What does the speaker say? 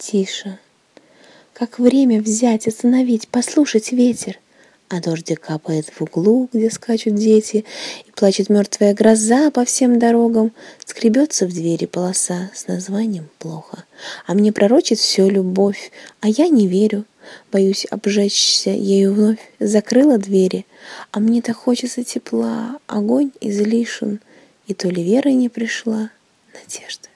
тише. Как время взять, остановить, послушать ветер? А дождик капает в углу, где скачут дети, И плачет мертвая гроза по всем дорогам. Скребется в двери полоса с названием «Плохо». А мне пророчит все любовь, а я не верю. Боюсь обжечься ею вновь, закрыла двери, А мне так хочется тепла, огонь излишен, И то ли вера не пришла, надежда.